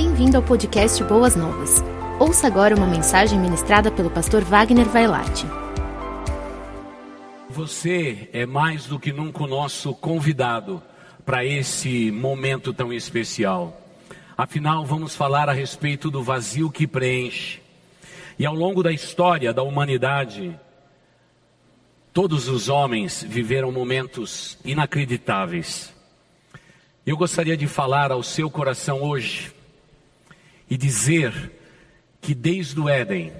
Bem-vindo ao podcast Boas Novas. Ouça agora uma mensagem ministrada pelo pastor Wagner Vailate. Você é mais do que nunca o nosso convidado para esse momento tão especial. Afinal, vamos falar a respeito do vazio que preenche. E ao longo da história da humanidade, todos os homens viveram momentos inacreditáveis. Eu gostaria de falar ao seu coração hoje e dizer que desde o Éden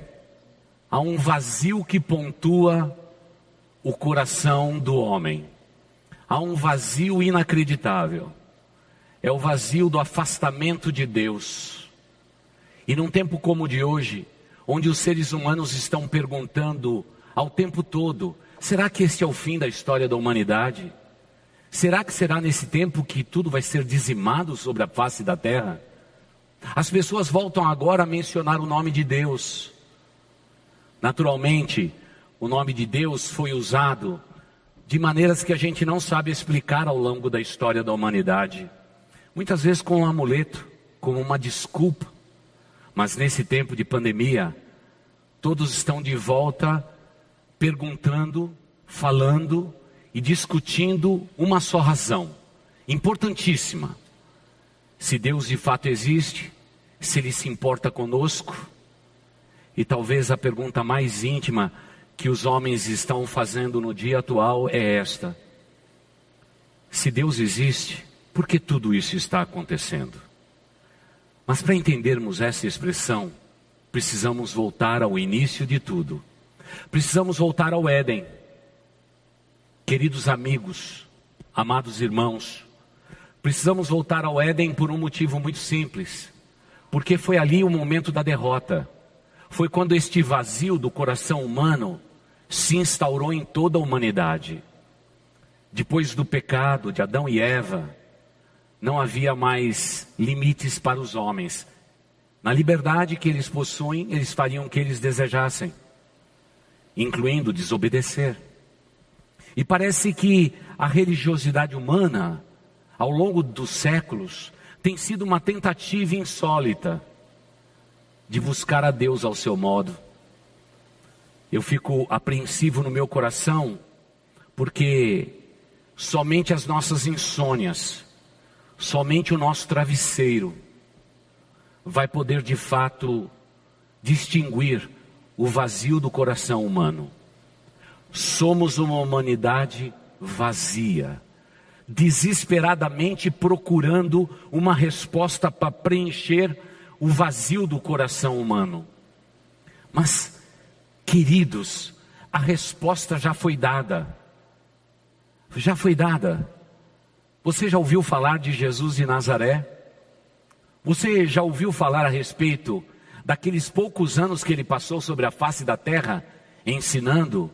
há um vazio que pontua o coração do homem. Há um vazio inacreditável. É o vazio do afastamento de Deus. E num tempo como o de hoje, onde os seres humanos estão perguntando ao tempo todo: será que este é o fim da história da humanidade? Será que será nesse tempo que tudo vai ser dizimado sobre a face da terra? As pessoas voltam agora a mencionar o nome de Deus. Naturalmente, o nome de Deus foi usado de maneiras que a gente não sabe explicar ao longo da história da humanidade. Muitas vezes com um amuleto, como uma desculpa. Mas nesse tempo de pandemia, todos estão de volta perguntando, falando e discutindo uma só razão, importantíssima. Se Deus de fato existe, se Ele se importa conosco, e talvez a pergunta mais íntima que os homens estão fazendo no dia atual é esta: se Deus existe, por que tudo isso está acontecendo? Mas para entendermos essa expressão, precisamos voltar ao início de tudo. Precisamos voltar ao Éden. Queridos amigos, amados irmãos, precisamos voltar ao Éden por um motivo muito simples. Porque foi ali o momento da derrota. Foi quando este vazio do coração humano se instaurou em toda a humanidade. Depois do pecado de Adão e Eva, não havia mais limites para os homens. Na liberdade que eles possuem, eles fariam o que eles desejassem, incluindo desobedecer. E parece que a religiosidade humana, ao longo dos séculos, tem sido uma tentativa insólita de buscar a Deus ao seu modo. Eu fico apreensivo no meu coração, porque somente as nossas insônias, somente o nosso travesseiro, vai poder de fato distinguir o vazio do coração humano. Somos uma humanidade vazia, desesperadamente procurando uma resposta para preencher o vazio do coração humano. Mas, queridos, a resposta já foi dada. Já foi dada. Você já ouviu falar de Jesus de Nazaré? Você já ouviu falar a respeito daqueles poucos anos que ele passou sobre a face da terra ensinando?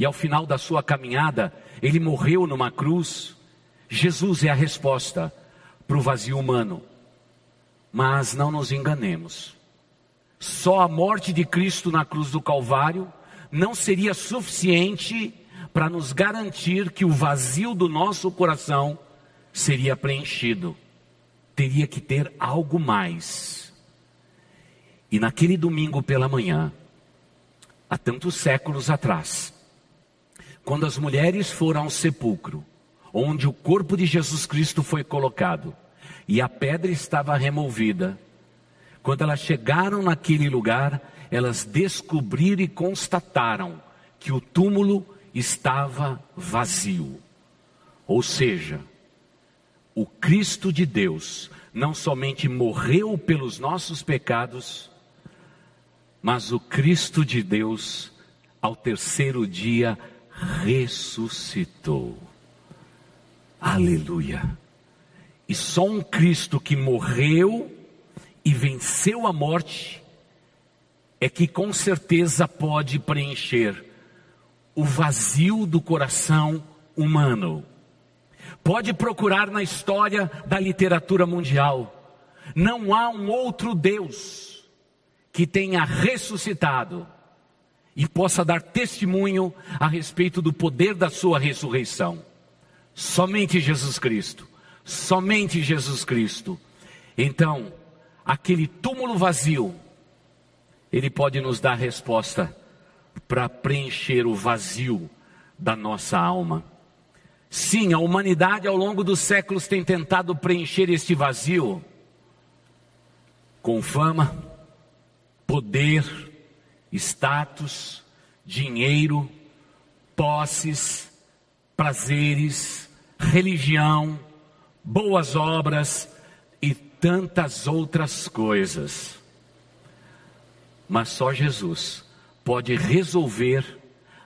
e ao final da sua caminhada, ele morreu numa cruz. Jesus é a resposta para o vazio humano. Mas não nos enganemos. Só a morte de Cristo na cruz do Calvário não seria suficiente para nos garantir que o vazio do nosso coração seria preenchido. Teria que ter algo mais. E naquele domingo pela manhã, há tantos séculos atrás, quando as mulheres foram ao sepulcro, onde o corpo de Jesus Cristo foi colocado, e a pedra estava removida, quando elas chegaram naquele lugar, elas descobriram e constataram que o túmulo estava vazio. Ou seja, o Cristo de Deus não somente morreu pelos nossos pecados, mas o Cristo de Deus, ao terceiro dia, ressuscitou. Aleluia. E só um Cristo que morreu e venceu a morte é que com certeza pode preencher o vazio do coração humano. Pode procurar na história da literatura mundial. Não há um outro Deus que tenha ressuscitado e possa dar testemunho a respeito do poder da sua ressurreição. Somente Jesus Cristo, somente Jesus Cristo. Então, aquele túmulo vazio, ele pode nos dar resposta para preencher o vazio da nossa alma. Sim, a humanidade ao longo dos séculos tem tentado preencher este vazio com fama, poder, status, dinheiro, posses, prazeres, religião, boas obras e tantas outras coisas. Mas só Jesus pode resolver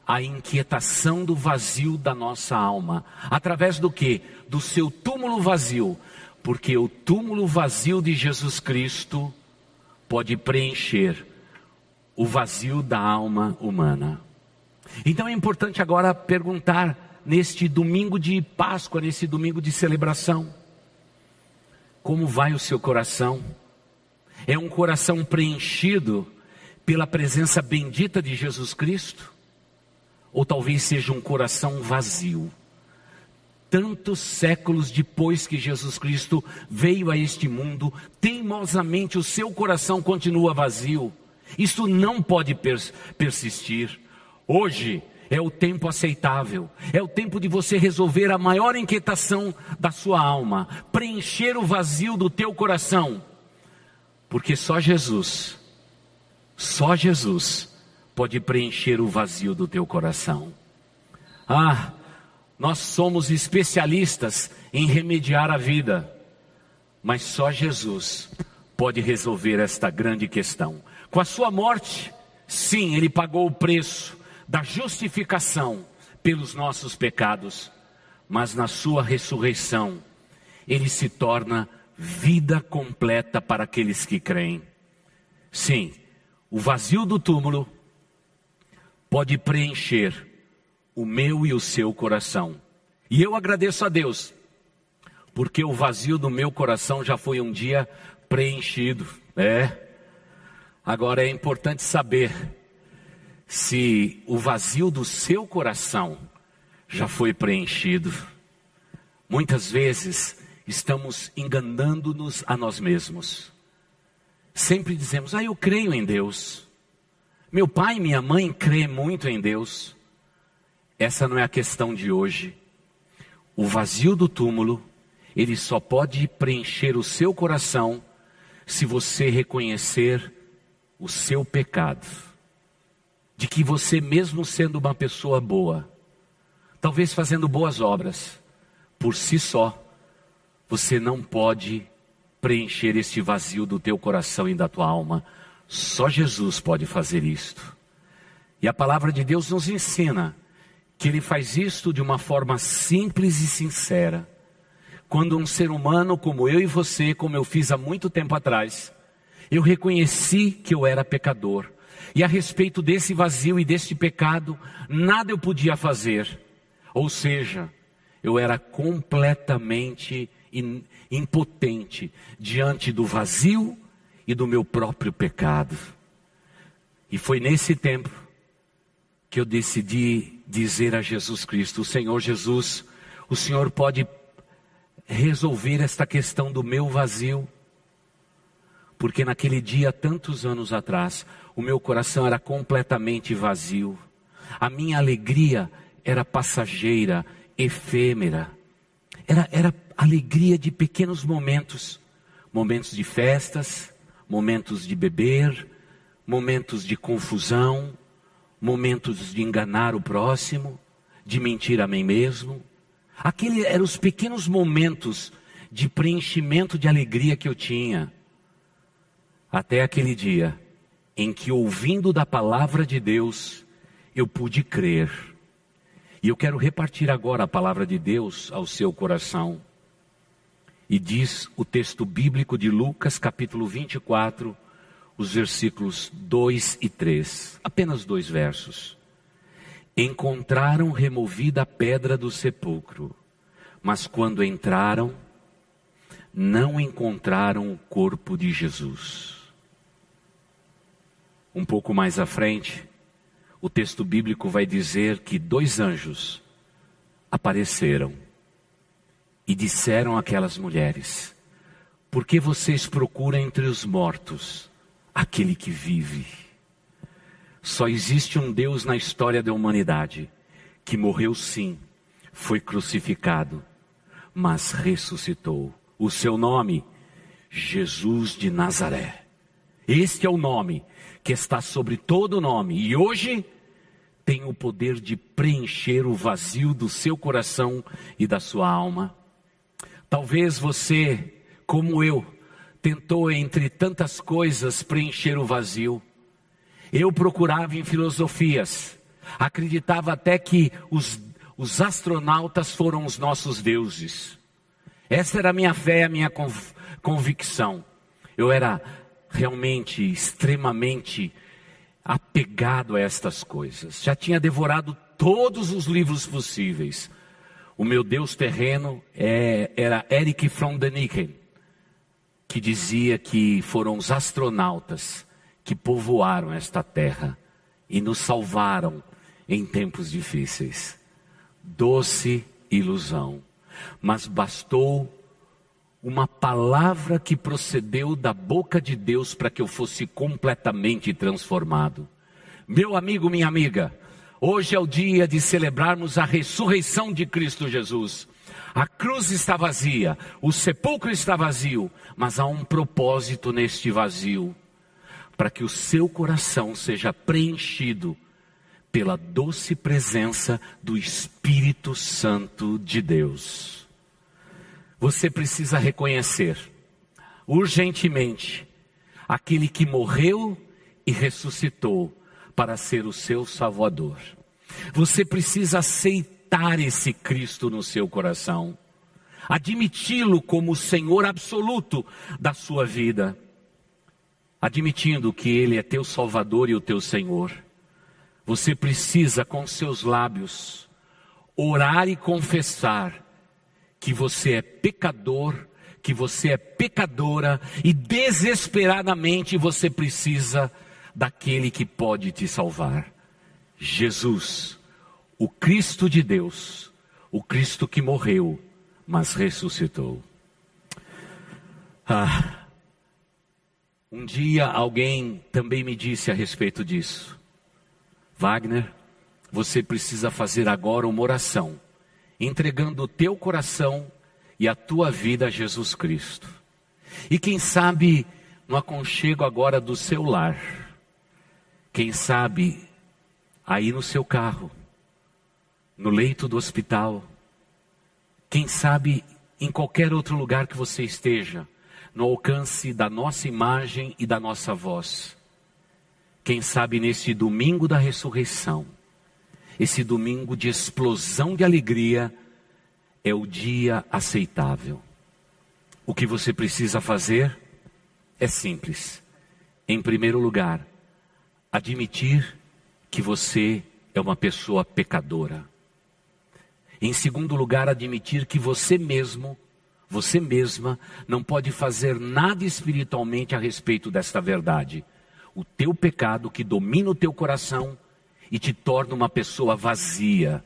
a inquietação do vazio da nossa alma. Através do que? Do seu túmulo vazio. Porque o túmulo vazio de Jesus Cristo pode preencher o vazio da alma humana. Então é importante agora perguntar neste domingo de Páscoa, nesse domingo de celebração, como vai o seu coração? É um coração preenchido pela presença bendita de Jesus Cristo? Ou talvez seja um coração vazio? Tantos séculos depois que Jesus Cristo veio a este mundo, teimosamente o seu coração continua vazio. Isso não pode persistir. Hoje é o tempo aceitável, é o tempo de você resolver a maior inquietação da sua alma, preencher o vazio do teu coração, porque só Jesus, só Jesus pode preencher o vazio do teu coração. Ah, nós somos especialistas em remediar a vida, mas só Jesus pode resolver esta grande questão. Com a sua morte, sim, ele pagou o preço da justificação pelos nossos pecados, mas na sua ressurreição, ele se torna vida completa para aqueles que creem. Sim, o vazio do túmulo pode preencher o meu e o seu coração. E eu agradeço a Deus, porque o vazio do meu coração já foi um dia preenchido. É. Agora é importante saber se o vazio do seu coração já foi preenchido. Muitas vezes estamos enganando-nos a nós mesmos. Sempre dizemos: "Ah, eu creio em Deus". Meu pai e minha mãe creem muito em Deus. Essa não é a questão de hoje. O vazio do túmulo, ele só pode preencher o seu coração se você reconhecer o seu pecado de que você, mesmo sendo uma pessoa boa, talvez fazendo boas obras, por si só, você não pode preencher este vazio do teu coração e da tua alma. Só Jesus pode fazer isto. E a palavra de Deus nos ensina que ele faz isto de uma forma simples e sincera. Quando um ser humano como eu e você, como eu fiz há muito tempo atrás, eu reconheci que eu era pecador. E a respeito desse vazio e deste pecado, nada eu podia fazer. Ou seja, eu era completamente impotente diante do vazio e do meu próprio pecado. E foi nesse tempo que eu decidi dizer a Jesus Cristo: Senhor Jesus, o Senhor pode resolver esta questão do meu vazio. Porque naquele dia, tantos anos atrás, o meu coração era completamente vazio. A minha alegria era passageira, efêmera. Era, era alegria de pequenos momentos. Momentos de festas, momentos de beber, momentos de confusão, momentos de enganar o próximo, de mentir a mim mesmo. Aqueles eram os pequenos momentos de preenchimento de alegria que eu tinha. Até aquele dia em que, ouvindo da palavra de Deus, eu pude crer. E eu quero repartir agora a palavra de Deus ao seu coração. E diz o texto bíblico de Lucas, capítulo 24, os versículos 2 e 3. Apenas dois versos. Encontraram removida a pedra do sepulcro, mas quando entraram, não encontraram o corpo de Jesus. Um pouco mais à frente, o texto bíblico vai dizer que dois anjos apareceram e disseram àquelas mulheres: Porque vocês procuram entre os mortos aquele que vive. Só existe um Deus na história da humanidade que morreu sim, foi crucificado, mas ressuscitou. O seu nome, Jesus de Nazaré. Este é o nome que está sobre todo nome e hoje tem o poder de preencher o vazio do seu coração e da sua alma. Talvez você, como eu, tentou entre tantas coisas preencher o vazio. Eu procurava em filosofias, acreditava até que os, os astronautas foram os nossos deuses. Essa era a minha fé, a minha convicção. Eu era realmente extremamente apegado a estas coisas. Já tinha devorado todos os livros possíveis. O meu Deus terreno é, era Eric von däniken, que dizia que foram os astronautas que povoaram esta terra e nos salvaram em tempos difíceis. Doce ilusão. Mas bastou uma palavra que procedeu da boca de Deus para que eu fosse completamente transformado. Meu amigo, minha amiga, hoje é o dia de celebrarmos a ressurreição de Cristo Jesus. A cruz está vazia, o sepulcro está vazio, mas há um propósito neste vazio para que o seu coração seja preenchido pela doce presença do Espírito Santo de Deus você precisa reconhecer urgentemente aquele que morreu e ressuscitou para ser o seu Salvador. Você precisa aceitar esse Cristo no seu coração, admiti-lo como o Senhor absoluto da sua vida, admitindo que Ele é teu Salvador e o teu Senhor. Você precisa, com seus lábios, orar e confessar que você é pecador, que você é pecadora e desesperadamente você precisa daquele que pode te salvar. Jesus, o Cristo de Deus, o Cristo que morreu, mas ressuscitou. Ah, um dia alguém também me disse a respeito disso. Wagner, você precisa fazer agora uma oração entregando o teu coração e a tua vida a Jesus Cristo. E quem sabe no aconchego agora do seu lar, quem sabe aí no seu carro, no leito do hospital, quem sabe em qualquer outro lugar que você esteja, no alcance da nossa imagem e da nossa voz. Quem sabe nesse domingo da ressurreição, esse domingo de explosão de alegria é o dia aceitável. O que você precisa fazer é simples. Em primeiro lugar, admitir que você é uma pessoa pecadora. Em segundo lugar, admitir que você mesmo, você mesma, não pode fazer nada espiritualmente a respeito desta verdade. O teu pecado que domina o teu coração e te torna uma pessoa vazia,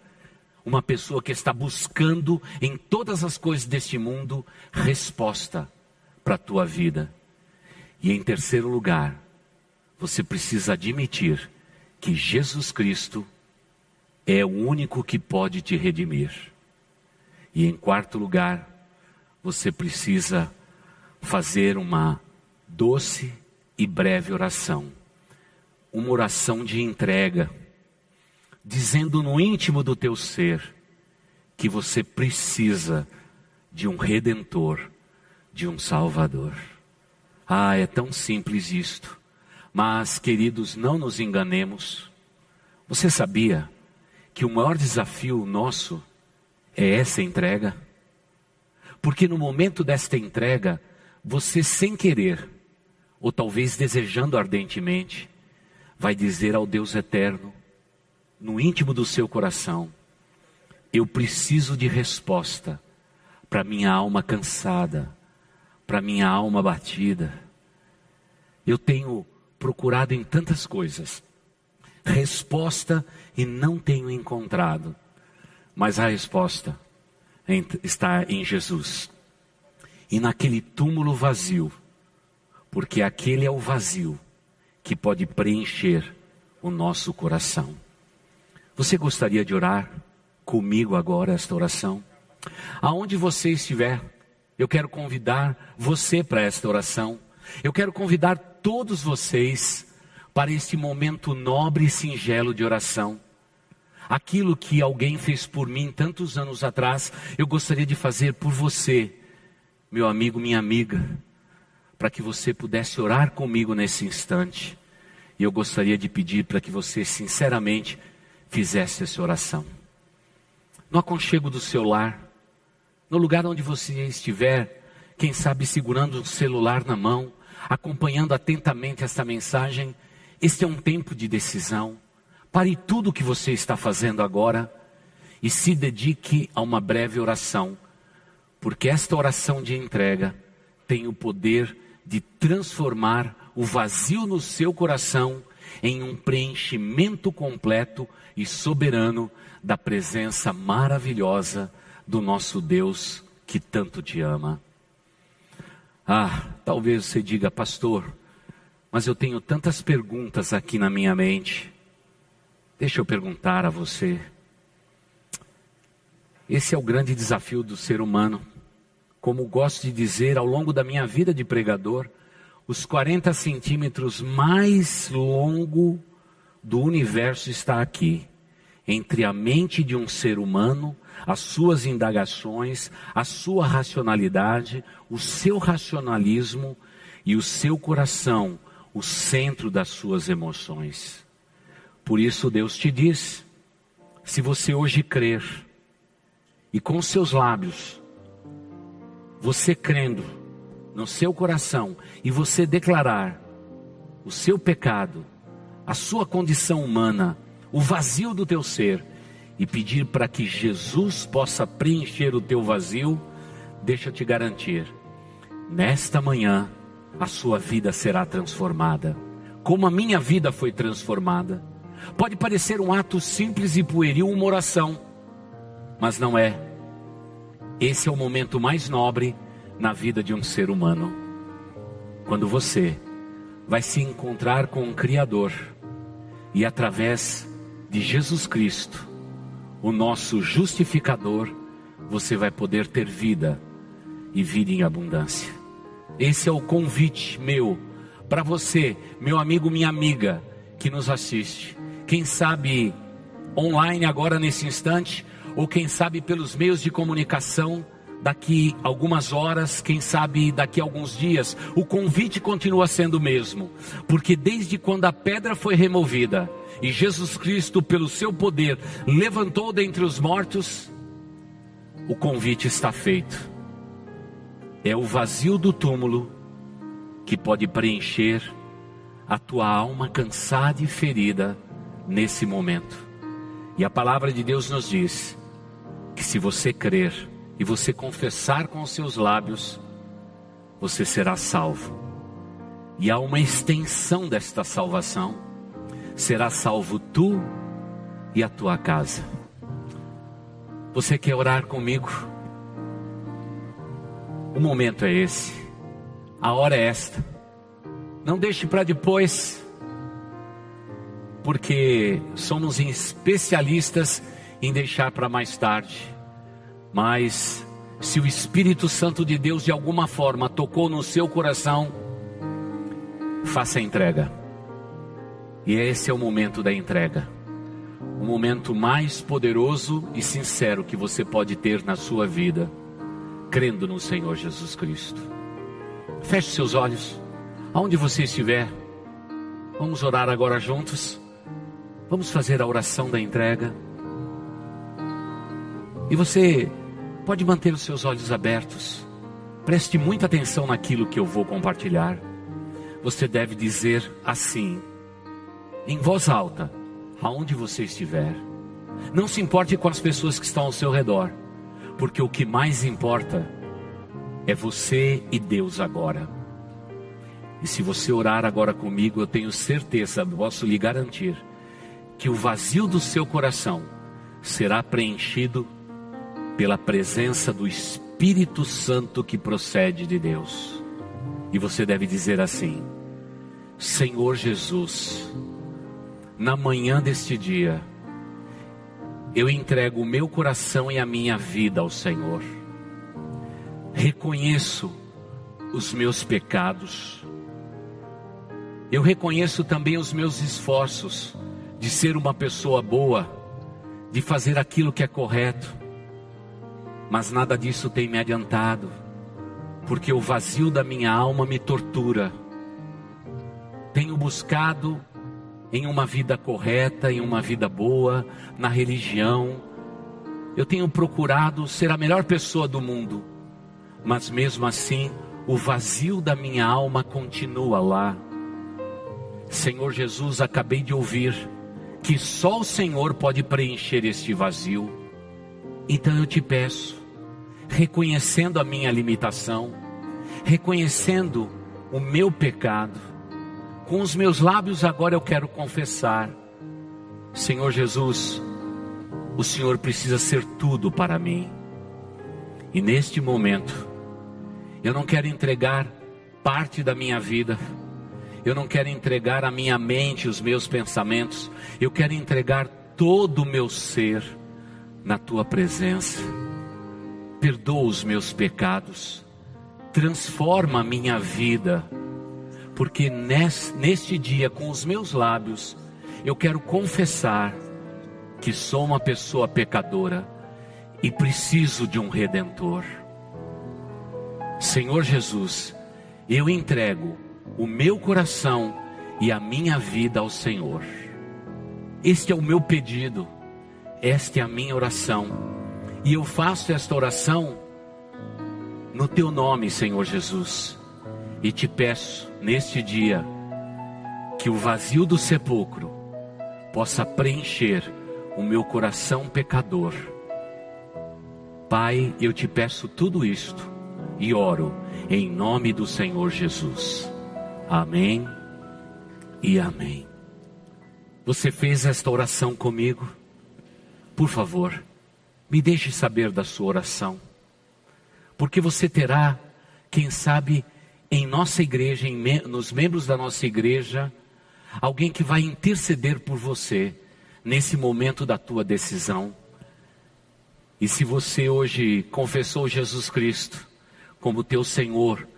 uma pessoa que está buscando em todas as coisas deste mundo resposta para a tua vida. E em terceiro lugar, você precisa admitir que Jesus Cristo é o único que pode te redimir. E em quarto lugar, você precisa fazer uma doce e breve oração, uma oração de entrega dizendo no íntimo do teu ser que você precisa de um redentor, de um salvador. Ah, é tão simples isto. Mas, queridos, não nos enganemos. Você sabia que o maior desafio nosso é essa entrega? Porque no momento desta entrega, você sem querer, ou talvez desejando ardentemente, vai dizer ao Deus eterno: no íntimo do seu coração: eu preciso de resposta para minha alma cansada, para minha alma batida. Eu tenho procurado em tantas coisas resposta e não tenho encontrado, mas a resposta está em Jesus. e naquele túmulo vazio, porque aquele é o vazio que pode preencher o nosso coração. Você gostaria de orar comigo agora esta oração? Aonde você estiver, eu quero convidar você para esta oração. Eu quero convidar todos vocês para este momento nobre e singelo de oração. Aquilo que alguém fez por mim tantos anos atrás, eu gostaria de fazer por você, meu amigo, minha amiga, para que você pudesse orar comigo nesse instante. E eu gostaria de pedir para que você, sinceramente, fizesse essa oração. No aconchego do seu lar, no lugar onde você estiver, quem sabe segurando o celular na mão, acompanhando atentamente esta mensagem, este é um tempo de decisão. Pare tudo o que você está fazendo agora e se dedique a uma breve oração, porque esta oração de entrega tem o poder de transformar o vazio no seu coração em um preenchimento completo e soberano da presença maravilhosa do nosso Deus que tanto te ama. Ah, talvez você diga, pastor, mas eu tenho tantas perguntas aqui na minha mente. Deixa eu perguntar a você. Esse é o grande desafio do ser humano. Como gosto de dizer, ao longo da minha vida de pregador, os 40 centímetros mais longo do universo está aqui, entre a mente de um ser humano, as suas indagações, a sua racionalidade, o seu racionalismo e o seu coração, o centro das suas emoções. Por isso Deus te diz: se você hoje crer e com seus lábios, você crendo, no seu coração e você declarar o seu pecado, a sua condição humana, o vazio do teu ser e pedir para que Jesus possa preencher o teu vazio, deixa eu te garantir, nesta manhã a sua vida será transformada, como a minha vida foi transformada. Pode parecer um ato simples e pueril, uma oração, mas não é. Esse é o momento mais nobre na vida de um ser humano. Quando você vai se encontrar com um Criador e através de Jesus Cristo, o nosso justificador, você vai poder ter vida e vida em abundância. Esse é o convite meu para você, meu amigo, minha amiga que nos assiste. Quem sabe online agora nesse instante, ou quem sabe pelos meios de comunicação daqui algumas horas, quem sabe daqui alguns dias, o convite continua sendo o mesmo, porque desde quando a pedra foi removida e Jesus Cristo, pelo seu poder, levantou dentre os mortos, o convite está feito. É o vazio do túmulo que pode preencher a tua alma cansada e ferida nesse momento. E a palavra de Deus nos diz que se você crer, e você confessar com os seus lábios, você será salvo. E há uma extensão desta salvação: será salvo tu e a tua casa. Você quer orar comigo? O momento é esse, a hora é esta. Não deixe para depois, porque somos especialistas em deixar para mais tarde. Mas se o Espírito Santo de Deus de alguma forma tocou no seu coração, faça a entrega. E esse é o momento da entrega. O momento mais poderoso e sincero que você pode ter na sua vida, crendo no Senhor Jesus Cristo. Feche seus olhos, aonde você estiver. Vamos orar agora juntos. Vamos fazer a oração da entrega. E você pode manter os seus olhos abertos. Preste muita atenção naquilo que eu vou compartilhar. Você deve dizer assim, em voz alta, aonde você estiver. Não se importe com as pessoas que estão ao seu redor, porque o que mais importa é você e Deus agora. E se você orar agora comigo, eu tenho certeza, posso lhe garantir, que o vazio do seu coração será preenchido pela presença do Espírito Santo que procede de Deus. E você deve dizer assim: Senhor Jesus, na manhã deste dia, eu entrego o meu coração e a minha vida ao Senhor. Reconheço os meus pecados. Eu reconheço também os meus esforços de ser uma pessoa boa, de fazer aquilo que é correto. Mas nada disso tem me adiantado, porque o vazio da minha alma me tortura. Tenho buscado em uma vida correta, em uma vida boa, na religião. Eu tenho procurado ser a melhor pessoa do mundo, mas mesmo assim, o vazio da minha alma continua lá. Senhor Jesus, acabei de ouvir que só o Senhor pode preencher este vazio. Então eu te peço, reconhecendo a minha limitação, reconhecendo o meu pecado, com os meus lábios agora eu quero confessar: Senhor Jesus, o Senhor precisa ser tudo para mim. E neste momento, eu não quero entregar parte da minha vida, eu não quero entregar a minha mente, os meus pensamentos, eu quero entregar todo o meu ser na tua presença. Perdoa os meus pecados, transforma a minha vida porque neste dia, com os meus lábios, eu quero confessar que sou uma pessoa pecadora e preciso de um redentor. Senhor Jesus, eu entrego o meu coração e a minha vida ao Senhor. Este é o meu pedido, esta é a minha oração, e eu faço esta oração no teu nome, Senhor Jesus, e te peço neste dia, que o vazio do sepulcro possa preencher o meu coração pecador. Pai, eu te peço tudo isto e oro em nome do Senhor Jesus. Amém e amém. Você fez esta oração comigo? Por favor, me deixe saber da sua oração, porque você terá, quem sabe, em nossa igreja, em me, nos membros da nossa igreja, alguém que vai interceder por você nesse momento da tua decisão. E se você hoje confessou Jesus Cristo como teu Senhor,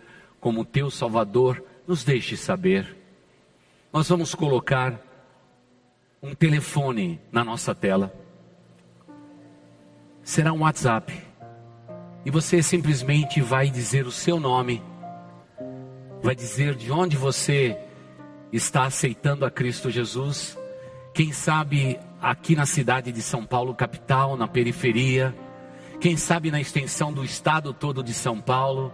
como teu Salvador, nos deixe saber. Nós vamos colocar um telefone na nossa tela. Será um WhatsApp. E você simplesmente vai dizer o seu nome vai dizer de onde você está aceitando a Cristo Jesus. Quem sabe aqui na cidade de São Paulo, capital, na periferia. Quem sabe na extensão do estado todo de São Paulo.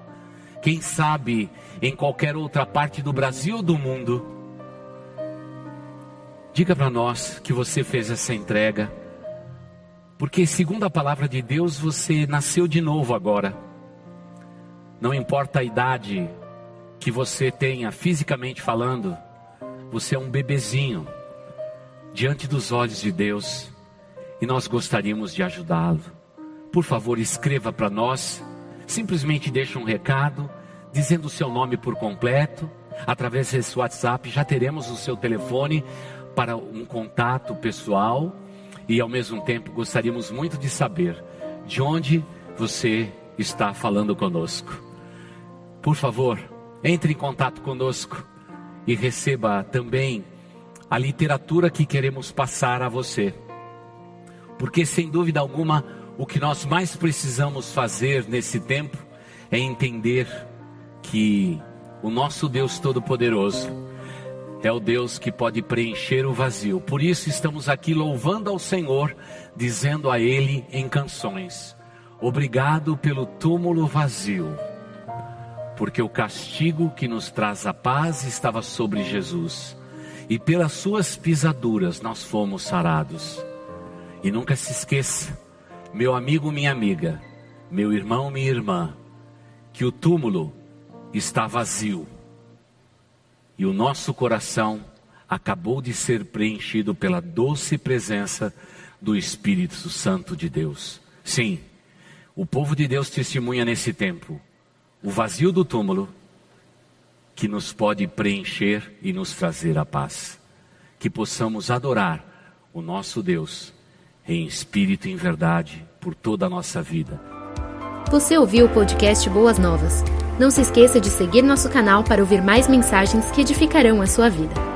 Quem sabe em qualquer outra parte do Brasil ou do mundo. Diga para nós que você fez essa entrega. Porque, segundo a palavra de Deus, você nasceu de novo agora. Não importa a idade, que você tenha fisicamente falando, você é um bebezinho diante dos olhos de Deus e nós gostaríamos de ajudá-lo. Por favor, escreva para nós, simplesmente deixe um recado dizendo o seu nome por completo, através desse WhatsApp já teremos o seu telefone para um contato pessoal e ao mesmo tempo gostaríamos muito de saber de onde você está falando conosco. Por favor, entre em contato conosco e receba também a literatura que queremos passar a você. Porque sem dúvida alguma, o que nós mais precisamos fazer nesse tempo é entender que o nosso Deus Todo-Poderoso é o Deus que pode preencher o vazio. Por isso estamos aqui louvando ao Senhor, dizendo a Ele em canções: Obrigado pelo túmulo vazio porque o castigo que nos traz a paz estava sobre Jesus, e pelas suas pisaduras nós fomos sarados. E nunca se esqueça, meu amigo, minha amiga, meu irmão, minha irmã, que o túmulo está vazio e o nosso coração acabou de ser preenchido pela doce presença do Espírito Santo de Deus. Sim, O povo de Deus testemunha nesse tempo o vazio do túmulo que nos pode preencher e nos trazer a paz. Que possamos adorar o nosso Deus em espírito e em verdade por toda a nossa vida. Você ouviu o podcast Boas Novas? Não se esqueça de seguir nosso canal para ouvir mais mensagens que edificarão a sua vida.